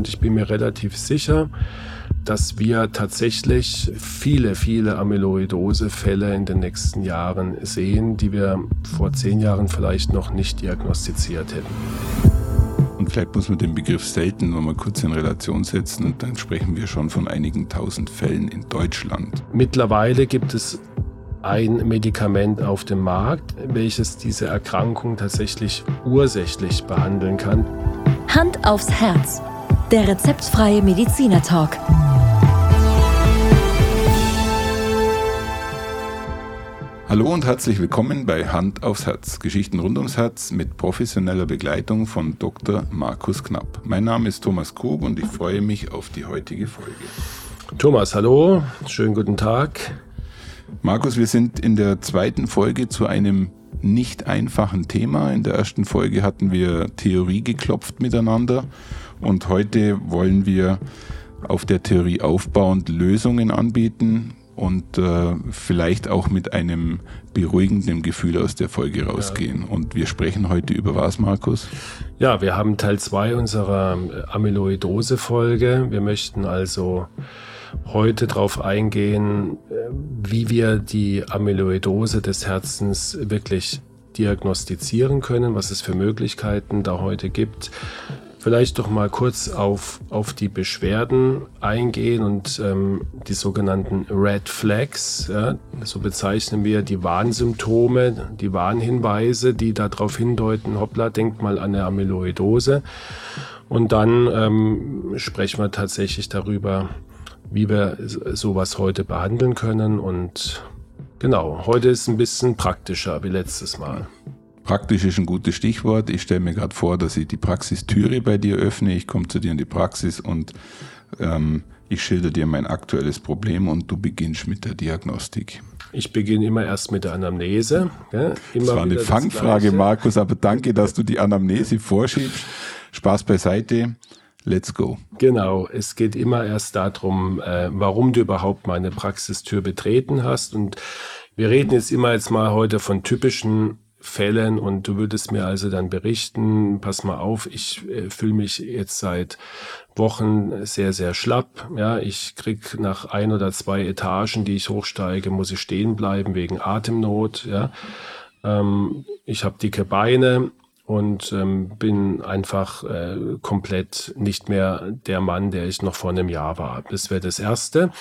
und ich bin mir relativ sicher, dass wir tatsächlich viele, viele Amyloidose-Fälle in den nächsten Jahren sehen, die wir vor zehn Jahren vielleicht noch nicht diagnostiziert hätten. Und vielleicht muss man den Begriff selten noch mal kurz in Relation setzen und dann sprechen wir schon von einigen tausend Fällen in Deutschland. Mittlerweile gibt es ein Medikament auf dem Markt, welches diese Erkrankung tatsächlich ursächlich behandeln kann. Hand aufs Herz. Der rezeptfreie Mediziner Talk. Hallo und herzlich willkommen bei Hand aufs Herz. Geschichten rund ums Herz mit professioneller Begleitung von Dr. Markus Knapp. Mein Name ist Thomas Krug und ich freue mich auf die heutige Folge. Thomas, hallo. Schönen guten Tag. Markus, wir sind in der zweiten Folge zu einem nicht einfachen Thema. In der ersten Folge hatten wir Theorie geklopft miteinander und heute wollen wir auf der Theorie aufbauend Lösungen anbieten, und äh, vielleicht auch mit einem beruhigenden Gefühl aus der Folge rausgehen. Ja. Und wir sprechen heute über was, Markus? Ja, wir haben Teil 2 unserer Amyloidose-Folge. Wir möchten also heute darauf eingehen, äh, wie wir die Amyloidose des Herzens wirklich diagnostizieren können, was es für Möglichkeiten da heute gibt, vielleicht doch mal kurz auf, auf die Beschwerden eingehen und ähm, die sogenannten Red Flags, ja, so bezeichnen wir die Warnsymptome, die Warnhinweise, die darauf hindeuten, hoppla, denkt mal an eine Amyloidose. Und dann ähm, sprechen wir tatsächlich darüber, wie wir sowas heute behandeln können. Und genau, heute ist ein bisschen praktischer wie letztes Mal. Praktisch ist ein gutes Stichwort. Ich stelle mir gerade vor, dass ich die Praxistüre bei dir öffne. Ich komme zu dir in die Praxis und ähm, ich schilder dir mein aktuelles Problem und du beginnst mit der Diagnostik. Ich beginne immer erst mit der Anamnese. Ja, das war eine Fangfrage, Markus, aber danke, dass du die Anamnese vorschiebst. Spaß beiseite. Let's go. Genau, es geht immer erst darum, äh, warum du überhaupt meine Praxistür betreten hast. Und wir reden jetzt immer jetzt mal heute von typischen Fällen und du würdest mir also dann berichten, pass mal auf, ich äh, fühle mich jetzt seit Wochen sehr, sehr schlapp. Ja, ich krieg nach ein oder zwei Etagen, die ich hochsteige, muss ich stehen bleiben wegen Atemnot. Ja, ähm, ich habe dicke Beine und ähm, bin einfach äh, komplett nicht mehr der Mann, der ich noch vor einem Jahr war. Das wäre das Erste.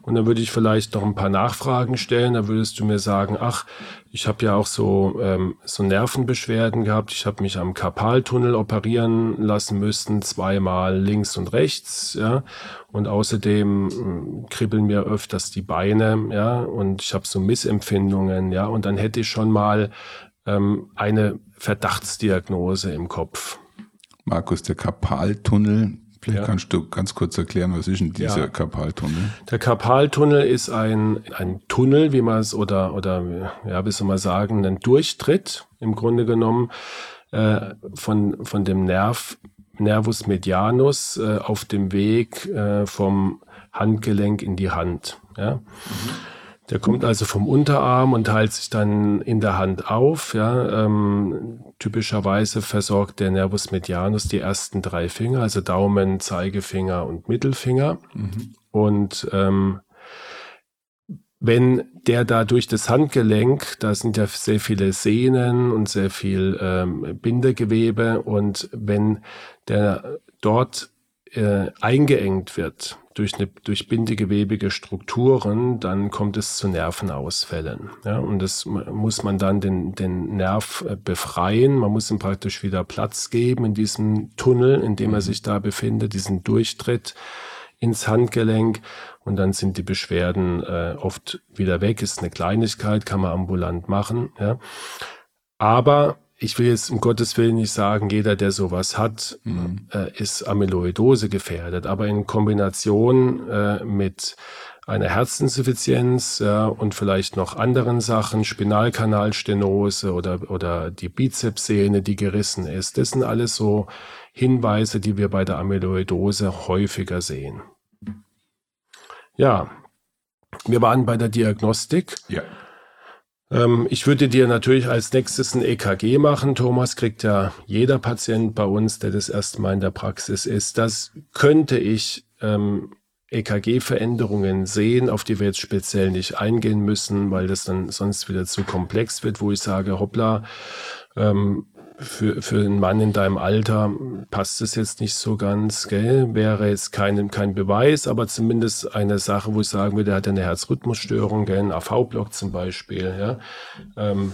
Und dann würde ich vielleicht noch ein paar Nachfragen stellen. Da würdest du mir sagen, ach, ich habe ja auch so, ähm, so Nervenbeschwerden gehabt. Ich habe mich am Karpaltunnel operieren lassen müssen, zweimal links und rechts. Ja. Und außerdem äh, kribbeln mir öfters die Beine. Ja. Und ich habe so Missempfindungen. Ja. Und dann hätte ich schon mal ähm, eine Verdachtsdiagnose im Kopf. Markus, der Karpaltunnel, Vielleicht ja. kannst du ganz kurz erklären, was ist denn dieser ja. Karpaltunnel? Der Karpaltunnel ist ein, ein Tunnel, wie man es, oder, oder, ja, wie soll man sagen, ein Durchtritt im Grunde genommen äh, von, von dem Nerv, Nervus medianus äh, auf dem Weg äh, vom Handgelenk in die Hand. Ja? Mhm. Der kommt also vom Unterarm und teilt sich dann in der Hand auf. Ja, ähm, typischerweise versorgt der Nervus medianus die ersten drei Finger, also Daumen, Zeigefinger und Mittelfinger. Mhm. Und ähm, wenn der da durch das Handgelenk, da sind ja sehr viele Sehnen und sehr viel ähm, Bindegewebe und wenn der dort äh, eingeengt wird, durch, eine, durch bindegewebige Strukturen, dann kommt es zu Nervenausfällen. Ja, und das muss man dann den, den Nerv äh, befreien. Man muss ihm praktisch wieder Platz geben in diesem Tunnel, in dem er mhm. sich da befindet, diesen Durchtritt ins Handgelenk. Und dann sind die Beschwerden äh, oft wieder weg. Ist eine Kleinigkeit, kann man ambulant machen. Ja. Aber ich will jetzt um Gottes Willen nicht sagen, jeder, der sowas hat, mhm. äh, ist Amyloidose gefährdet. Aber in Kombination äh, mit einer Herzinsuffizienz ja, und vielleicht noch anderen Sachen, Spinalkanalstenose oder, oder die Bizepssehne, die gerissen ist, das sind alles so Hinweise, die wir bei der Amyloidose häufiger sehen. Ja, wir waren bei der Diagnostik. Ja. Ähm, ich würde dir natürlich als nächstes ein EKG machen. Thomas kriegt ja jeder Patient bei uns, der das erste Mal in der Praxis ist. Das könnte ich ähm, EKG-Veränderungen sehen, auf die wir jetzt speziell nicht eingehen müssen, weil das dann sonst wieder zu komplex wird, wo ich sage, hoppla, ähm, für, für einen Mann in deinem Alter passt es jetzt nicht so ganz, gell? Wäre jetzt kein, kein Beweis, aber zumindest eine Sache, wo ich sagen würde, er hat eine Herzrhythmusstörung, gell? ein AV-Block zum Beispiel, ja. Ähm,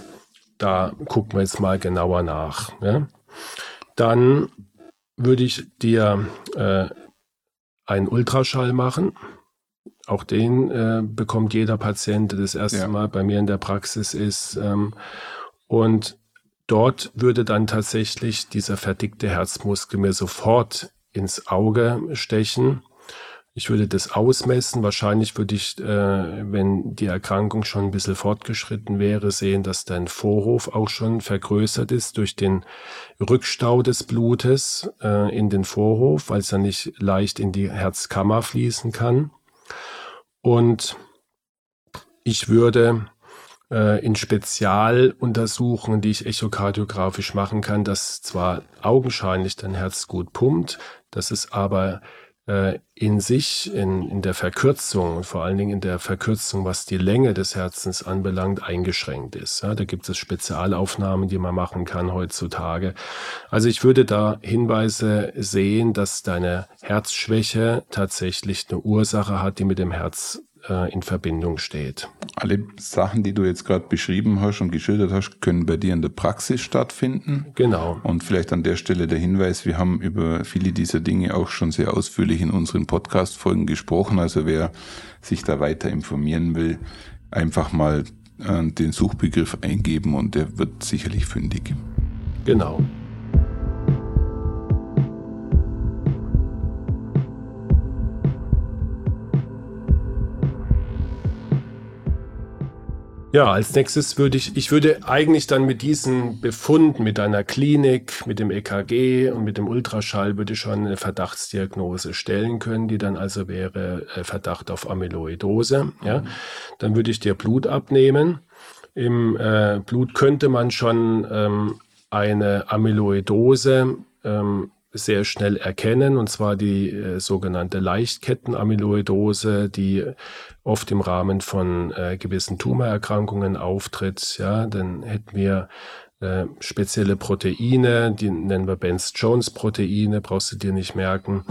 da gucken wir jetzt mal genauer nach. Ja? Dann würde ich dir äh, einen Ultraschall machen. Auch den äh, bekommt jeder Patient, der das erste ja. Mal bei mir in der Praxis ist. Ähm, und dort würde dann tatsächlich dieser verdickte Herzmuskel mir sofort ins Auge stechen. Ich würde das ausmessen. Wahrscheinlich würde ich, äh, wenn die Erkrankung schon ein bisschen fortgeschritten wäre, sehen, dass dein Vorhof auch schon vergrößert ist durch den Rückstau des Blutes äh, in den Vorhof, weil es dann nicht leicht in die Herzkammer fließen kann. Und ich würde äh, in Spezialuntersuchungen, die ich echokardiografisch machen kann, dass zwar augenscheinlich dein Herz gut pumpt, dass es aber äh, in sich, in, in der Verkürzung, vor allen Dingen in der Verkürzung, was die Länge des Herzens anbelangt, eingeschränkt ist. Ja, da gibt es Spezialaufnahmen, die man machen kann heutzutage. Also ich würde da Hinweise sehen, dass deine Herzschwäche tatsächlich eine Ursache hat, die mit dem Herz äh, in Verbindung steht. Alle Sachen, die du jetzt gerade beschrieben hast und geschildert hast, können bei dir in der Praxis stattfinden. Genau. Und vielleicht an der Stelle der Hinweis, wir haben über viele dieser Dinge auch schon sehr ausführlich in unseren Podcast-Folgen gesprochen. Also wer sich da weiter informieren will, einfach mal äh, den Suchbegriff eingeben und der wird sicherlich fündig. Genau. Ja, als nächstes würde ich, ich würde eigentlich dann mit diesen Befunden, mit einer Klinik, mit dem EKG und mit dem Ultraschall würde ich schon eine Verdachtsdiagnose stellen können, die dann also wäre äh, Verdacht auf Amyloidose. Ja, dann würde ich dir Blut abnehmen. Im äh, Blut könnte man schon ähm, eine Amyloidose ähm, sehr schnell erkennen, und zwar die äh, sogenannte Leichtkettenamyloidose, die oft im Rahmen von äh, gewissen Tumorerkrankungen auftritt. Ja, dann hätten wir äh, spezielle Proteine, die nennen wir Benz-Jones-Proteine, brauchst du dir nicht merken.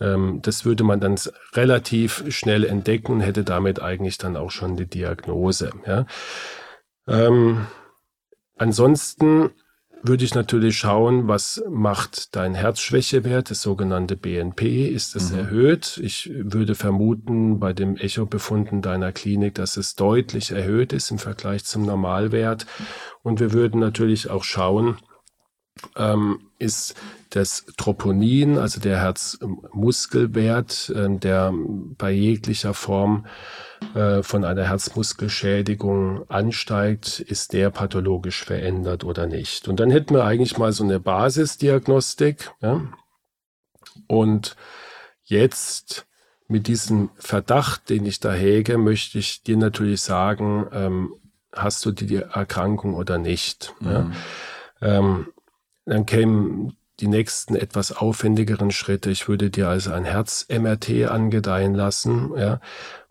Ähm, das würde man dann relativ schnell entdecken hätte damit eigentlich dann auch schon die Diagnose. Ja. Ähm, ansonsten würde ich natürlich schauen, was macht dein Herzschwächewert, das sogenannte BNP, ist es mhm. erhöht? Ich würde vermuten bei dem Echo-Befunden deiner Klinik, dass es deutlich erhöht ist im Vergleich zum Normalwert. Und wir würden natürlich auch schauen, ähm, ist das Troponin, also der Herzmuskelwert, äh, der bei jeglicher Form äh, von einer Herzmuskelschädigung ansteigt, ist der pathologisch verändert oder nicht. Und dann hätten wir eigentlich mal so eine Basisdiagnostik. Ja? Und jetzt mit diesem Verdacht, den ich da hege, möchte ich dir natürlich sagen, ähm, hast du die Erkrankung oder nicht. Mhm. Ja? Ähm, dann kämen die nächsten etwas aufwendigeren Schritte. Ich würde dir also ein Herz-MRT angedeihen lassen, ja.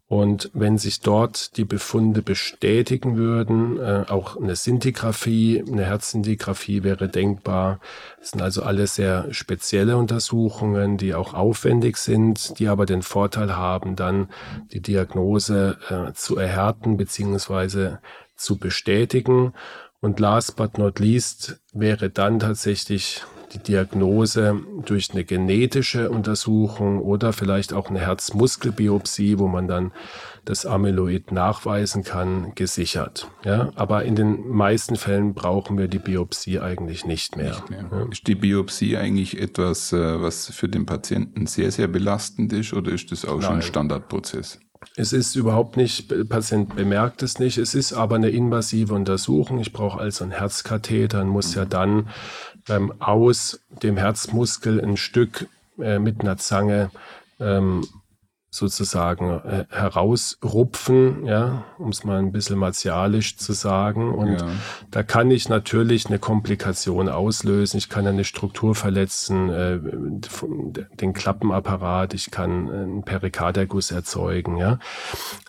Und wenn sich dort die Befunde bestätigen würden, äh, auch eine Sintigraphie, eine Herzsintigraphie wäre denkbar. Das sind also alles sehr spezielle Untersuchungen, die auch aufwendig sind, die aber den Vorteil haben, dann die Diagnose äh, zu erhärten beziehungsweise zu bestätigen. Und last but not least wäre dann tatsächlich die Diagnose durch eine genetische Untersuchung oder vielleicht auch eine Herzmuskelbiopsie, wo man dann das Amyloid nachweisen kann, gesichert. Ja, aber in den meisten Fällen brauchen wir die Biopsie eigentlich nicht mehr. Nicht mehr. Ja. Ist die Biopsie eigentlich etwas, äh, was für den Patienten sehr, sehr belastend ist oder ist das auch Nein. schon ein Standardprozess? Es ist überhaupt nicht, der Patient bemerkt es nicht. Es ist aber eine invasive Untersuchung. Ich brauche also einen Herzkatheter und muss ja dann ähm, aus dem Herzmuskel ein Stück äh, mit einer Zange ähm, sozusagen äh, herausrupfen, ja, um es mal ein bisschen martialisch zu sagen. Und ja. da kann ich natürlich eine Komplikation auslösen. Ich kann eine Struktur verletzen, äh, den Klappenapparat, ich kann einen Perikarderguss erzeugen, ja.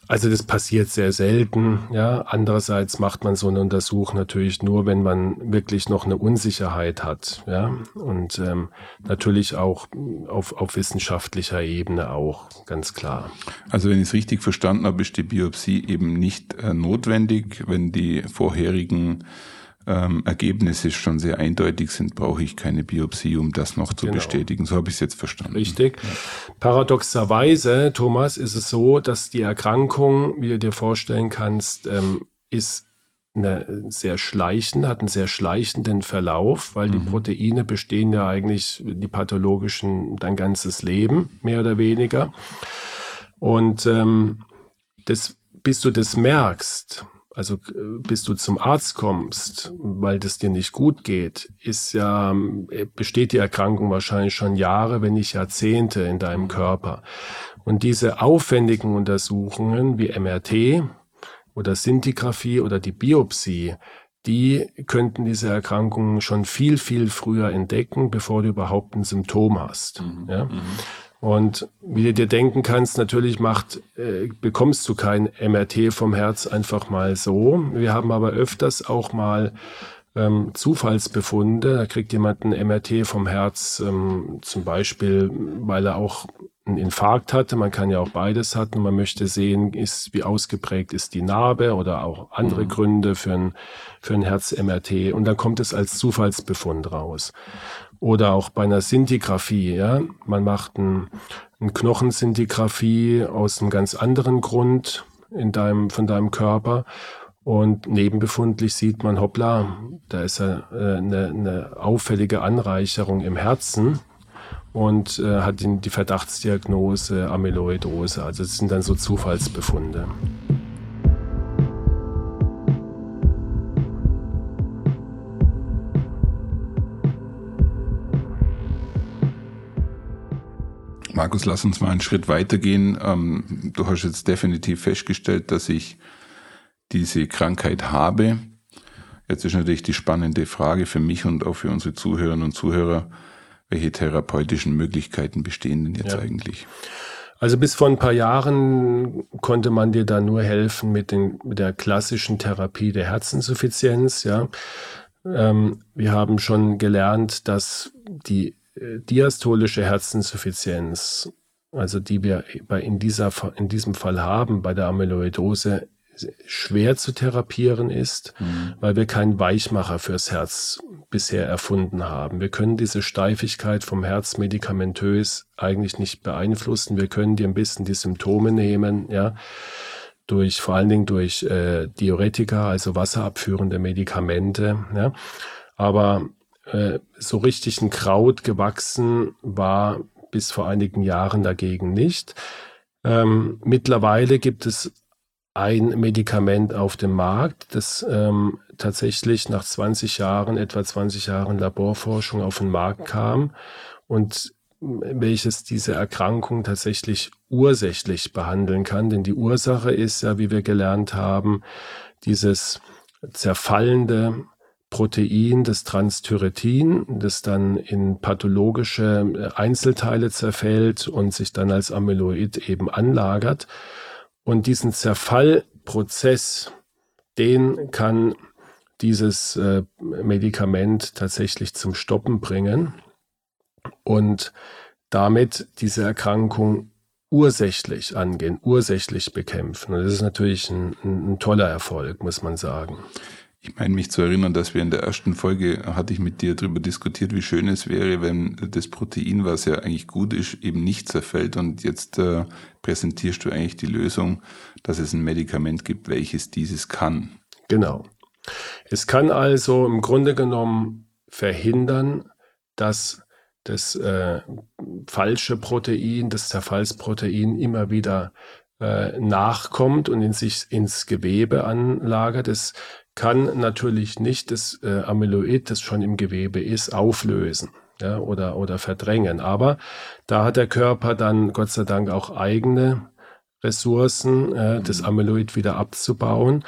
Also das passiert sehr selten, ja. Andererseits macht man so einen Untersuch natürlich nur, wenn man wirklich noch eine Unsicherheit hat, ja. Und ähm, natürlich auch auf, auf wissenschaftlicher Ebene auch, ganz klar. Also wenn ich es richtig verstanden habe, ist die Biopsie eben nicht äh, notwendig. Wenn die vorherigen ähm, Ergebnisse schon sehr eindeutig sind, brauche ich keine Biopsie, um das noch zu genau. bestätigen. So habe ich es jetzt verstanden. Richtig. Ja. Paradoxerweise, Thomas, ist es so, dass die Erkrankung, wie du dir vorstellen kannst, ähm, ist eine sehr schleichende, hat einen sehr schleichenden Verlauf, weil mhm. die Proteine bestehen ja eigentlich, die pathologischen, dein ganzes Leben, mehr oder weniger. Und ähm, das, bis du das merkst, also bis du zum Arzt kommst, weil das dir nicht gut geht, ist ja, besteht die Erkrankung wahrscheinlich schon Jahre, wenn nicht Jahrzehnte in deinem Körper. Und diese aufwendigen Untersuchungen wie MRT oder Sintigraphie oder die Biopsie, die könnten diese Erkrankungen schon viel, viel früher entdecken, bevor du überhaupt ein Symptom hast. Mhm. Ja? Mhm. Und wie du dir denken kannst, natürlich macht, äh, bekommst du kein MRT vom Herz einfach mal so. Wir haben aber öfters auch mal ähm, Zufallsbefunde. Da kriegt jemand ein MRT vom Herz, ähm, zum Beispiel, weil er auch einen Infarkt hatte. Man kann ja auch beides hatten. Man möchte sehen, ist, wie ausgeprägt ist die Narbe oder auch andere mhm. Gründe für ein, für ein Herz-MRT. Und dann kommt es als Zufallsbefund raus. Oder auch bei einer Sintigraphie, ja. Man macht ein, ein Knochensintigraphie aus einem ganz anderen Grund in deinem, von deinem Körper. Und nebenbefundlich sieht man, hoppla, da ist ja äh, eine, eine auffällige Anreicherung im Herzen und äh, hat die Verdachtsdiagnose Amyloidose. Also das sind dann so Zufallsbefunde. Markus, lass uns mal einen Schritt weitergehen. Ähm, du hast jetzt definitiv festgestellt, dass ich diese Krankheit habe. Jetzt ist natürlich die spannende Frage für mich und auch für unsere Zuhörerinnen und Zuhörer, welche therapeutischen Möglichkeiten bestehen denn jetzt ja. eigentlich? Also bis vor ein paar Jahren konnte man dir da nur helfen mit, den, mit der klassischen Therapie der Herzinsuffizienz. Ja, ähm, wir haben schon gelernt, dass die diastolische Herzinsuffizienz, also die wir bei in, dieser, in diesem Fall haben, bei der Amyloidose, schwer zu therapieren ist, mhm. weil wir keinen Weichmacher fürs Herz bisher erfunden haben. Wir können diese Steifigkeit vom Herz medikamentös eigentlich nicht beeinflussen. Wir können dir ein bisschen die Symptome nehmen, ja, durch, vor allen Dingen durch äh, Diuretika, also wasserabführende Medikamente, ja. Aber äh, so richtig ein Kraut gewachsen war bis vor einigen Jahren dagegen nicht. Ähm, mittlerweile gibt es ein Medikament auf dem Markt, das ähm, tatsächlich nach 20 Jahren, etwa 20 Jahren Laborforschung auf den Markt kam und welches diese Erkrankung tatsächlich ursächlich behandeln kann. Denn die Ursache ist ja, wie wir gelernt haben, dieses zerfallende Protein, das Transthyretin, das dann in pathologische äh, Einzelteile zerfällt und sich dann als Amyloid eben anlagert. Und diesen Zerfallprozess, den kann dieses äh, Medikament tatsächlich zum Stoppen bringen und damit diese Erkrankung ursächlich angehen, ursächlich bekämpfen. Und das ist natürlich ein, ein toller Erfolg, muss man sagen. Ich meine mich zu erinnern, dass wir in der ersten Folge hatte ich mit dir darüber diskutiert, wie schön es wäre, wenn das Protein, was ja eigentlich gut ist, eben nicht zerfällt. Und jetzt äh, präsentierst du eigentlich die Lösung, dass es ein Medikament gibt, welches dieses kann. Genau. Es kann also im Grunde genommen verhindern, dass das äh, falsche Protein, das Zerfallsprotein immer wieder äh, nachkommt und in sich ins Gewebe anlagert. Es kann natürlich nicht das äh, Amyloid, das schon im Gewebe ist, auflösen. ja, oder, oder verdrängen. Aber da hat der Körper dann Gott sei Dank auch eigene Ressourcen, äh, das mhm. Amyloid wieder abzubauen.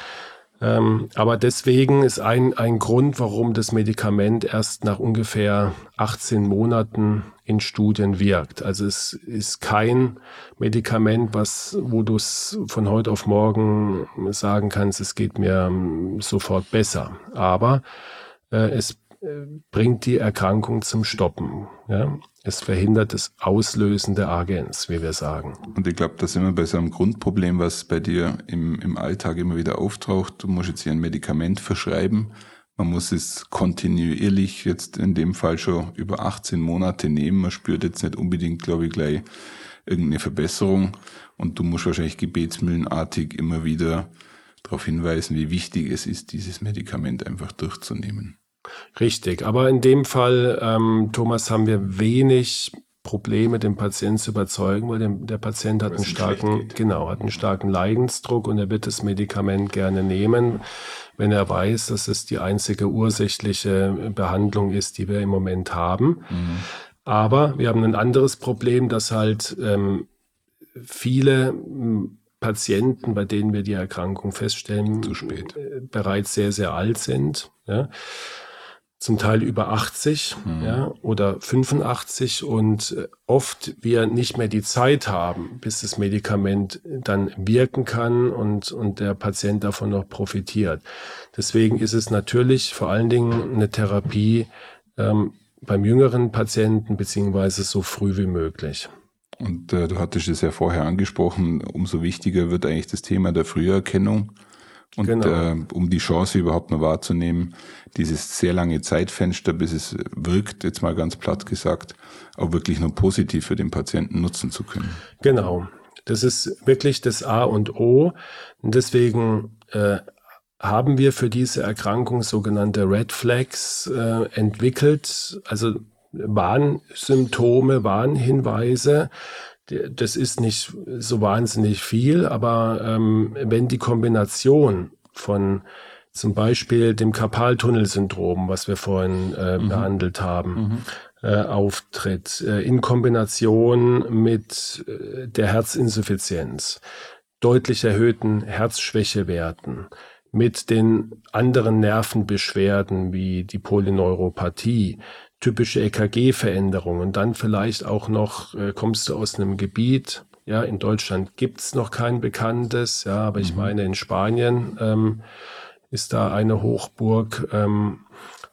Ähm, aber deswegen ist ein, ein Grund, warum das Medikament erst nach ungefähr 18 Monaten in Studien wirkt. Also es ist kein Medikament, was, wo du es von heute auf morgen sagen kannst, es geht mir ähm, sofort besser. Aber äh, es äh, bringt die Erkrankung zum Stoppen. Ja? Es verhindert das Auslösen der Agens, wie wir sagen. Und ich glaube, da sind wir bei so einem Grundproblem, was bei dir im, im Alltag immer wieder auftaucht. Du musst jetzt hier ein Medikament verschreiben. Man muss es kontinuierlich jetzt in dem Fall schon über 18 Monate nehmen. Man spürt jetzt nicht unbedingt, glaube ich, gleich irgendeine Verbesserung. Und du musst wahrscheinlich gebetsmühlenartig immer wieder darauf hinweisen, wie wichtig es ist, dieses Medikament einfach durchzunehmen. Richtig, aber in dem Fall, ähm, Thomas, haben wir wenig Probleme, den Patienten zu überzeugen, weil der, der Patient hat einen starken, genau, hat einen starken Leidensdruck und er wird das Medikament gerne nehmen, wenn er weiß, dass es die einzige ursächliche Behandlung ist, die wir im Moment haben. Mhm. Aber wir haben ein anderes Problem, dass halt ähm, viele Patienten, bei denen wir die Erkrankung feststellen, äh, bereits sehr, sehr alt sind. Ja zum Teil über 80 mhm. ja, oder 85 und äh, oft wir nicht mehr die Zeit haben, bis das Medikament dann wirken kann und, und der Patient davon noch profitiert. Deswegen ist es natürlich vor allen Dingen eine Therapie ähm, beim jüngeren Patienten beziehungsweise so früh wie möglich. Und äh, du hattest es ja vorher angesprochen, umso wichtiger wird eigentlich das Thema der Früherkennung. Und genau. äh, um die Chance überhaupt noch wahrzunehmen, dieses sehr lange Zeitfenster, bis es wirkt, jetzt mal ganz platt gesagt, auch wirklich nur positiv für den Patienten nutzen zu können. Genau. Das ist wirklich das A und O. Und deswegen äh, haben wir für diese Erkrankung sogenannte Red Flags äh, entwickelt, also Warnsymptome, Warnhinweise, das ist nicht so wahnsinnig viel, aber ähm, wenn die Kombination von zum Beispiel dem Karpaltunnelsyndrom, was wir vorhin äh, mhm. behandelt haben, mhm. äh, auftritt, äh, in Kombination mit äh, der Herzinsuffizienz, deutlich erhöhten Herzschwächewerten, mit den anderen Nervenbeschwerden wie die Polyneuropathie, typische EKG-Veränderungen und dann vielleicht auch noch, äh, kommst du aus einem Gebiet, ja, in Deutschland gibt's noch kein bekanntes, ja, aber ich mhm. meine, in Spanien ähm, ist da eine Hochburg, ähm,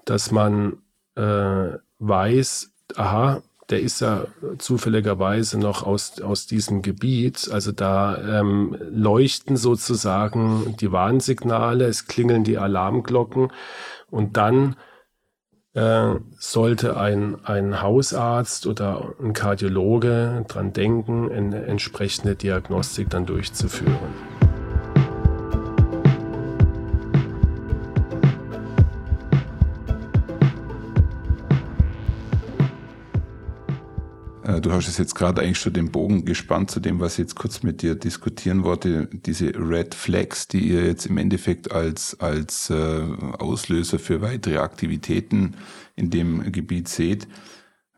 dass man äh, weiß, aha, der ist ja zufälligerweise noch aus, aus diesem Gebiet. Also da ähm, leuchten sozusagen die Warnsignale, es klingeln die Alarmglocken und dann äh, sollte ein, ein Hausarzt oder ein Kardiologe dran denken, eine entsprechende Diagnostik dann durchzuführen. Du hast es jetzt gerade eigentlich schon den Bogen gespannt zu dem, was ich jetzt kurz mit dir diskutieren wollte. Diese Red Flags, die ihr jetzt im Endeffekt als, als äh, Auslöser für weitere Aktivitäten in dem Gebiet seht.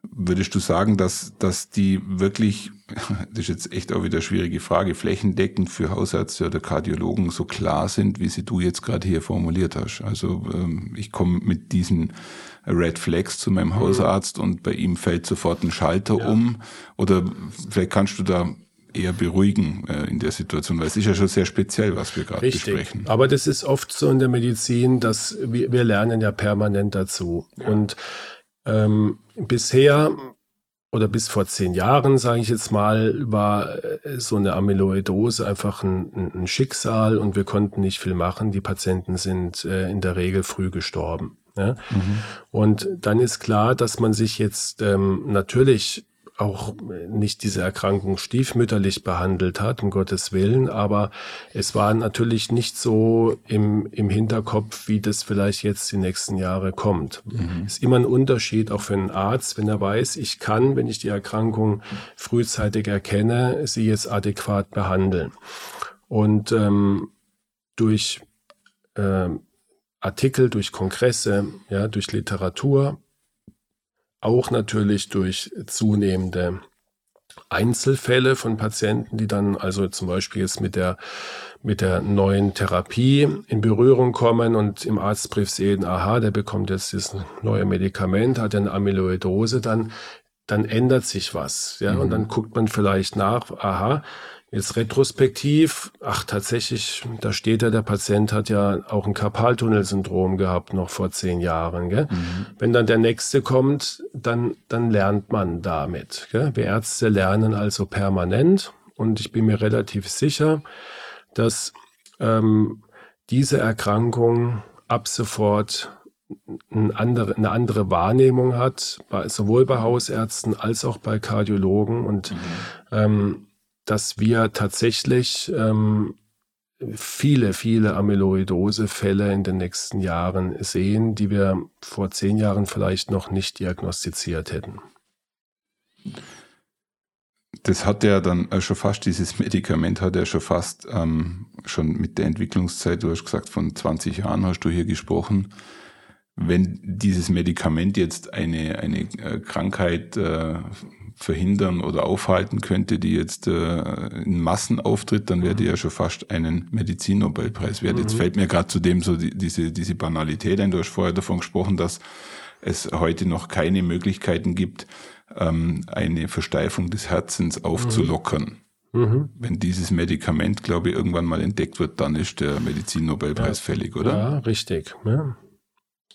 Würdest du sagen, dass, dass die wirklich, das ist jetzt echt auch wieder eine schwierige Frage, flächendeckend für Hausärzte oder Kardiologen so klar sind, wie sie du jetzt gerade hier formuliert hast? Also ähm, ich komme mit diesen Red Flags zu meinem mhm. Hausarzt und bei ihm fällt sofort ein Schalter ja. um. Oder vielleicht kannst du da eher beruhigen äh, in der Situation, weil es ist ja schon sehr speziell, was wir gerade besprechen. Aber das ist oft so in der Medizin, dass wir, wir lernen ja permanent dazu. Ja. Und ähm, bisher oder bis vor zehn Jahren, sage ich jetzt mal, war äh, so eine Amyloidose einfach ein, ein, Schicksal und wir konnten nicht viel machen. Die Patienten sind äh, in der Regel früh gestorben. Ja? Mhm. Und dann ist klar, dass man sich jetzt ähm, natürlich auch nicht diese Erkrankung stiefmütterlich behandelt hat, um Gottes Willen, aber es war natürlich nicht so im, im Hinterkopf, wie das vielleicht jetzt die nächsten Jahre kommt. Mhm. Ist immer ein Unterschied, auch für einen Arzt, wenn er weiß, ich kann, wenn ich die Erkrankung frühzeitig erkenne, sie jetzt adäquat behandeln. Und ähm, durch äh, Artikel, durch Kongresse, ja, durch Literatur, auch natürlich durch zunehmende Einzelfälle von Patienten, die dann also zum Beispiel jetzt mit der, mit der neuen Therapie in Berührung kommen und im Arztbrief sehen, aha, der bekommt jetzt das neue Medikament, hat eine Amyloidose, dann, dann ändert sich was. Ja, mhm. und dann guckt man vielleicht nach, aha, Jetzt retrospektiv, ach tatsächlich, da steht ja, der Patient hat ja auch ein Karpaltunnelsyndrom gehabt, noch vor zehn Jahren. Gell? Mhm. Wenn dann der nächste kommt, dann, dann lernt man damit. Gell? Wir Ärzte lernen also permanent und ich bin mir relativ sicher, dass ähm, diese Erkrankung ab sofort eine andere, eine andere Wahrnehmung hat, bei, sowohl bei Hausärzten als auch bei Kardiologen. Und mhm. ähm, dass wir tatsächlich ähm, viele, viele Amyloidose-Fälle in den nächsten Jahren sehen, die wir vor zehn Jahren vielleicht noch nicht diagnostiziert hätten. Das hat ja dann schon fast, dieses Medikament hat ja schon fast ähm, schon mit der Entwicklungszeit, du hast gesagt, von 20 Jahren hast du hier gesprochen. Wenn dieses Medikament jetzt eine, eine äh, Krankheit äh, verhindern oder aufhalten könnte, die jetzt äh, in Massen auftritt, dann wäre die ja schon fast einen Medizinnobelpreis wert. Mhm. Jetzt fällt mir gerade zudem so die, diese, diese Banalität ein. Du hast vorher davon gesprochen, dass es heute noch keine Möglichkeiten gibt, ähm, eine Versteifung des Herzens aufzulockern. Mhm. mhm. Wenn dieses Medikament, glaube ich, irgendwann mal entdeckt wird, dann ist der Medizinnobelpreis ja. fällig, oder? Ja, richtig. Ja.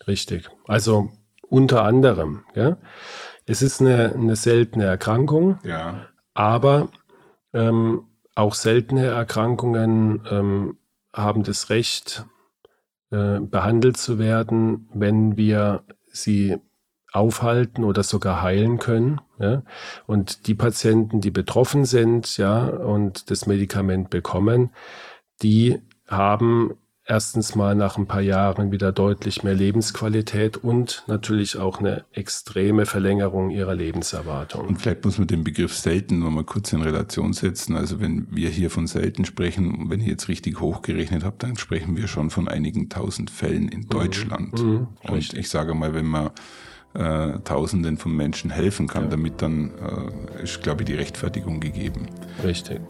Richtig. Also unter anderem, ja. Es ist eine, eine seltene Erkrankung, ja. aber ähm, auch seltene Erkrankungen ähm, haben das Recht, äh, behandelt zu werden, wenn wir sie aufhalten oder sogar heilen können. Ja? Und die Patienten, die betroffen sind, ja, und das Medikament bekommen, die haben erstens mal nach ein paar Jahren wieder deutlich mehr Lebensqualität und natürlich auch eine extreme Verlängerung ihrer Lebenserwartung. Und vielleicht muss man den Begriff selten noch mal kurz in Relation setzen. Also wenn wir hier von selten sprechen, wenn ich jetzt richtig hochgerechnet habe, dann sprechen wir schon von einigen tausend Fällen in mhm. Deutschland. Mhm, und ich sage mal, wenn man äh, Tausenden von Menschen helfen kann, ja. damit dann äh, ist, glaube ich, die Rechtfertigung gegeben. Richtig.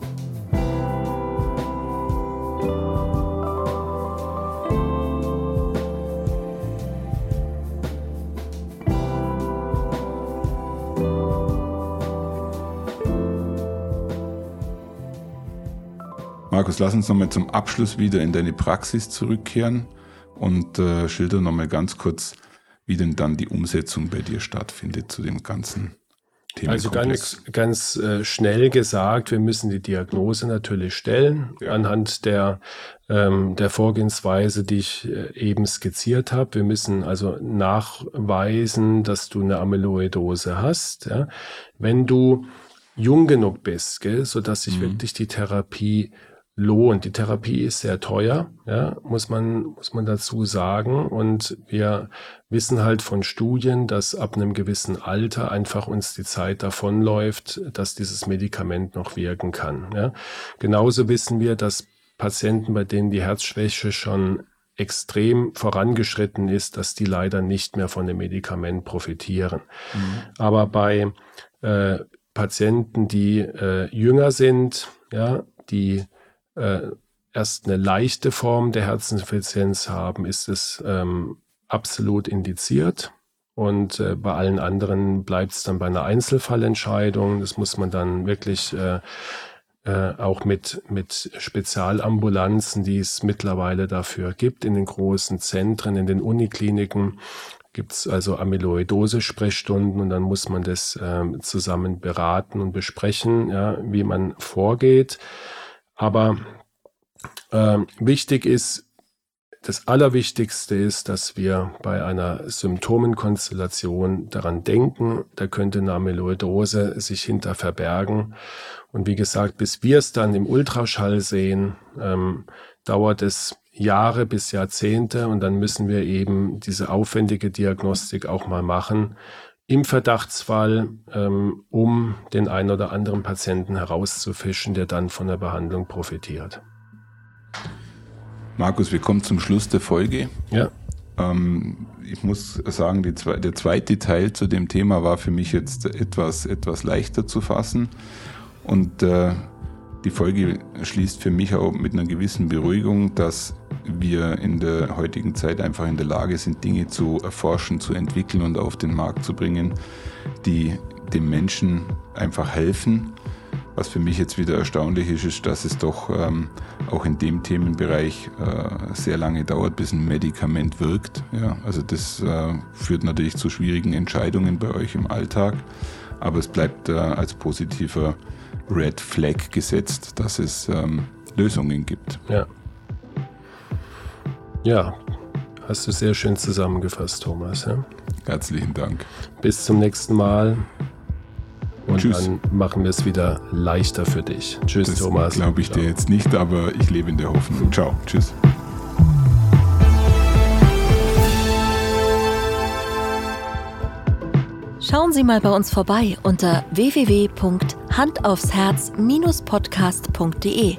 Markus, lass uns nochmal zum Abschluss wieder in deine Praxis zurückkehren und äh, schilder nochmal ganz kurz, wie denn dann die Umsetzung bei dir stattfindet zu dem ganzen Thema. Also ganz, ganz äh, schnell gesagt, wir müssen die Diagnose natürlich stellen ja. anhand der, ähm, der Vorgehensweise, die ich äh, eben skizziert habe. Wir müssen also nachweisen, dass du eine Amyloidose hast. Ja? Wenn du jung genug bist, gell, sodass sich mhm. wirklich die Therapie lohnt. Die Therapie ist sehr teuer, ja, muss man, muss man dazu sagen. Und wir wissen halt von Studien, dass ab einem gewissen Alter einfach uns die Zeit davonläuft, dass dieses Medikament noch wirken kann. Ja. Genauso wissen wir, dass Patienten, bei denen die Herzschwäche schon extrem vorangeschritten ist, dass die leider nicht mehr von dem Medikament profitieren. Mhm. Aber bei äh, Patienten, die äh, jünger sind, ja, die äh, erst eine leichte Form der Herzinsuffizienz haben, ist es ähm, absolut indiziert. Und äh, bei allen anderen bleibt es dann bei einer Einzelfallentscheidung. Das muss man dann wirklich äh, äh, auch mit, mit Spezialambulanzen, die es mittlerweile dafür gibt, in den großen Zentren, in den Unikliniken, gibt es also Amyloidose-Sprechstunden und dann muss man das äh, zusammen beraten und besprechen, ja, wie man vorgeht. Aber äh, wichtig ist, das Allerwichtigste ist, dass wir bei einer Symptomenkonstellation daran denken, da könnte eine Amyloidose sich hinter verbergen. Und wie gesagt, bis wir es dann im Ultraschall sehen, ähm, dauert es Jahre bis Jahrzehnte und dann müssen wir eben diese aufwendige Diagnostik auch mal machen, im Verdachtsfall, ähm, um den einen oder anderen Patienten herauszufischen, der dann von der Behandlung profitiert. Markus, wir kommen zum Schluss der Folge. Ja. Ähm, ich muss sagen, die, der zweite Teil zu dem Thema war für mich jetzt etwas, etwas leichter zu fassen. Und äh, die Folge schließt für mich auch mit einer gewissen Beruhigung, dass wir in der heutigen Zeit einfach in der Lage sind, Dinge zu erforschen, zu entwickeln und auf den Markt zu bringen, die dem Menschen einfach helfen. Was für mich jetzt wieder erstaunlich ist, ist, dass es doch ähm, auch in dem Themenbereich äh, sehr lange dauert, bis ein Medikament wirkt. Ja, also das äh, führt natürlich zu schwierigen Entscheidungen bei euch im Alltag, aber es bleibt äh, als positiver Red Flag gesetzt, dass es ähm, Lösungen gibt. Ja. Ja, hast du sehr schön zusammengefasst, Thomas. Ja? Herzlichen Dank. Bis zum nächsten Mal. Und Tschüss. dann machen wir es wieder leichter für dich. Tschüss, das Thomas. Glaube ich dir jetzt nicht, aber ich lebe in der Hoffnung. Ciao. Tschüss. Schauen Sie mal bei uns vorbei unter www.handaufsherz-podcast.de